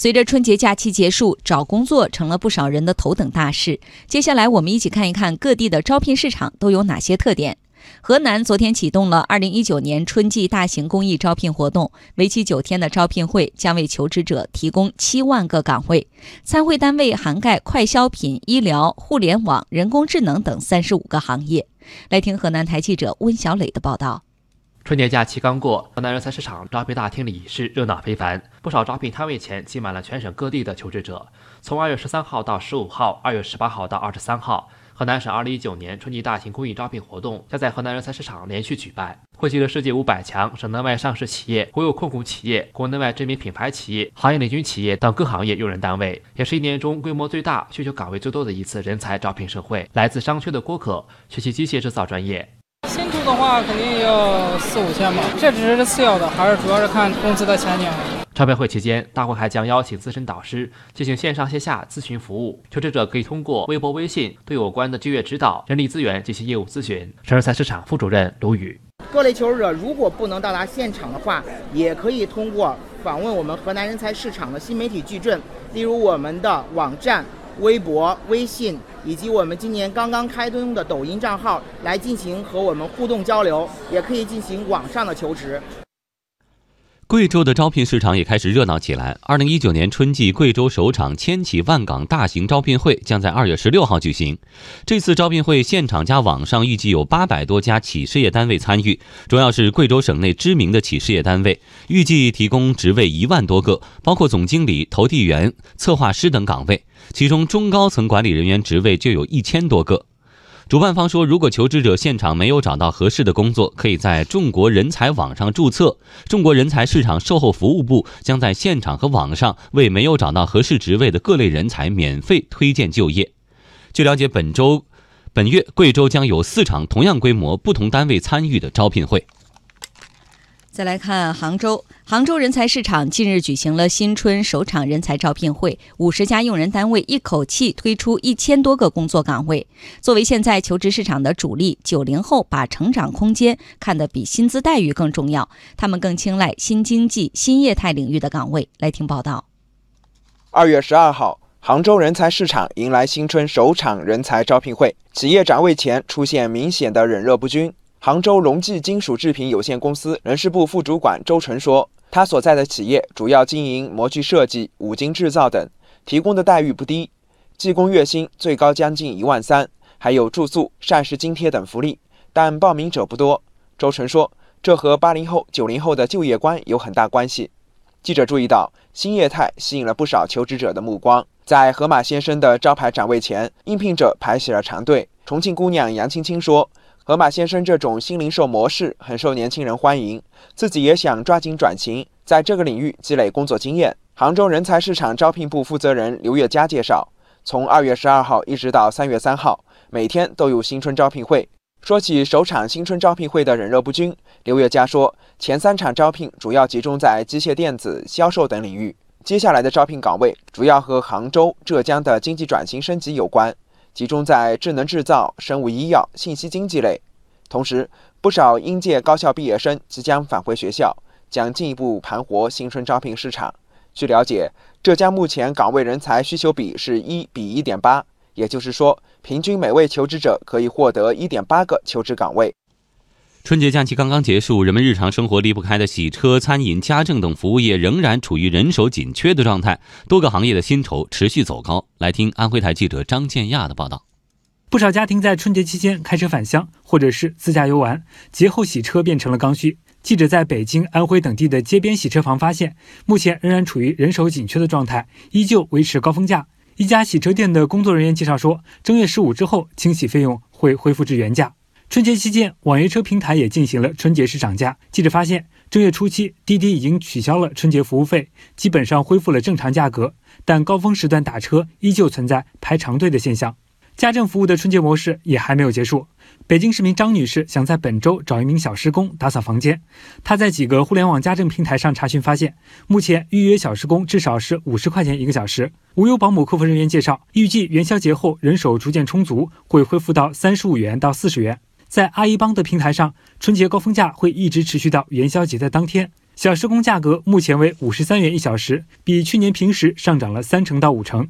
随着春节假期结束，找工作成了不少人的头等大事。接下来，我们一起看一看各地的招聘市场都有哪些特点。河南昨天启动了2019年春季大型公益招聘活动，为期九天的招聘会将为求职者提供七万个岗位，参会单位涵盖快消品、医疗、互联网、人工智能等三十五个行业。来听河南台记者温小磊的报道。春节假期刚过，河南人才市场招聘大厅里是热闹非凡，不少招聘摊位前挤满了全省各地的求职者。从二月十三号到十五号，二月十八号到二十三号，河南省二零一九年春季大型公益招聘活动将在河南人才市场连续举办，汇集了世界五百强、省内外上市企业、国有控股企业、国内外知名品牌企业、行业领军企业等各行业用人单位，也是一年中规模最大、需求岗位最多的一次人才招聘盛会。来自商丘的郭可学习机械制造专业。的话肯定要四五千吧，这只是次要的，还是主要是看公司的前景。招聘会期间，大会还将邀请资深导师进行线上线下咨询服务，求职者可以通过微博、微信对有关的就业指导、人力资源进行业务咨询。省人才市场副主任卢宇，各类求职者如果不能到达现场的话，也可以通过访问我们河南人才市场的新媒体矩阵，例如我们的网站。微博、微信以及我们今年刚刚开通的抖音账号来进行和我们互动交流，也可以进行网上的求职。贵州的招聘市场也开始热闹起来。二零一九年春季贵州首场千企万岗大型招聘会将在二月十六号举行。这次招聘会现场加网上预计有八百多家企事业单位参与，主要是贵州省内知名的企事业单位，预计提供职位一万多个，包括总经理、投递员、策划师等岗位，其中中高层管理人员职位就有一千多个。主办方说，如果求职者现场没有找到合适的工作，可以在中国人才网上注册。中国人才市场售后服务部将在现场和网上为没有找到合适职位的各类人才免费推荐就业。据了解，本周、本月贵州将有四场同样规模、不同单位参与的招聘会。再来看杭州，杭州人才市场近日举行了新春首场人才招聘会，五十家用人单位一口气推出一千多个工作岗位。作为现在求职市场的主力，九零后把成长空间看得比薪资待遇更重要，他们更青睐新经济、新业态领域的岗位。来听报道。二月十二号，杭州人才市场迎来新春首场人才招聘会，企业展位前出现明显的冷热不均。杭州隆记金属制品有限公司人事部副主管周晨说：“他所在的企业主要经营模具设计、五金制造等，提供的待遇不低，技工月薪最高将近一万三，还有住宿、膳食津贴等福利，但报名者不多。”周晨说：“这和八零后、九零后的就业观有很大关系。”记者注意到，新业态吸引了不少求职者的目光。在河马先生的招牌展位前，应聘者排起了长队。重庆姑娘杨青青说。河马先生这种新零售模式很受年轻人欢迎，自己也想抓紧转型，在这个领域积累工作经验。杭州人才市场招聘部负责人刘月佳介绍，从二月十二号一直到三月三号，每天都有新春招聘会。说起首场新春招聘会的冷热不均，刘月佳说，前三场招聘主要集中在机械电子、销售等领域，接下来的招聘岗位主要和杭州、浙江的经济转型升级有关。集中在智能制造、生物医药、信息经济类。同时，不少应届高校毕业生即将返回学校，将进一步盘活新春招聘市场。据了解，浙江目前岗位人才需求比是一比一点八，也就是说，平均每位求职者可以获得一点八个求职岗位。春节假期刚刚结束，人们日常生活离不开的洗车、餐饮、家政等服务业仍然处于人手紧缺的状态，多个行业的薪酬持续走高。来听安徽台记者张建亚的报道。不少家庭在春节期间开车返乡，或者是自驾游玩，节后洗车变成了刚需。记者在北京、安徽等地的街边洗车房发现，目前仍然处于人手紧缺的状态，依旧维持高峰价。一家洗车店的工作人员介绍说，正月十五之后，清洗费用会恢复至原价。春节期间，网约车平台也进行了春节时涨价。记者发现，正月初七，滴滴已经取消了春节服务费，基本上恢复了正常价格。但高峰时段打车依旧存在排长队的现象。家政服务的春节模式也还没有结束。北京市民张女士想在本周找一名小时工打扫房间，她在几个互联网家政平台上查询，发现目前预约小时工至少是五十块钱一个小时。无忧保姆客服人员介绍，预计元宵节后人手逐渐充足，会恢复到三十五元到四十元。在阿一邦的平台上，春节高峰价会一直持续到元宵节的当天。小时工价格目前为五十三元一小时，比去年平时上涨了三成到五成。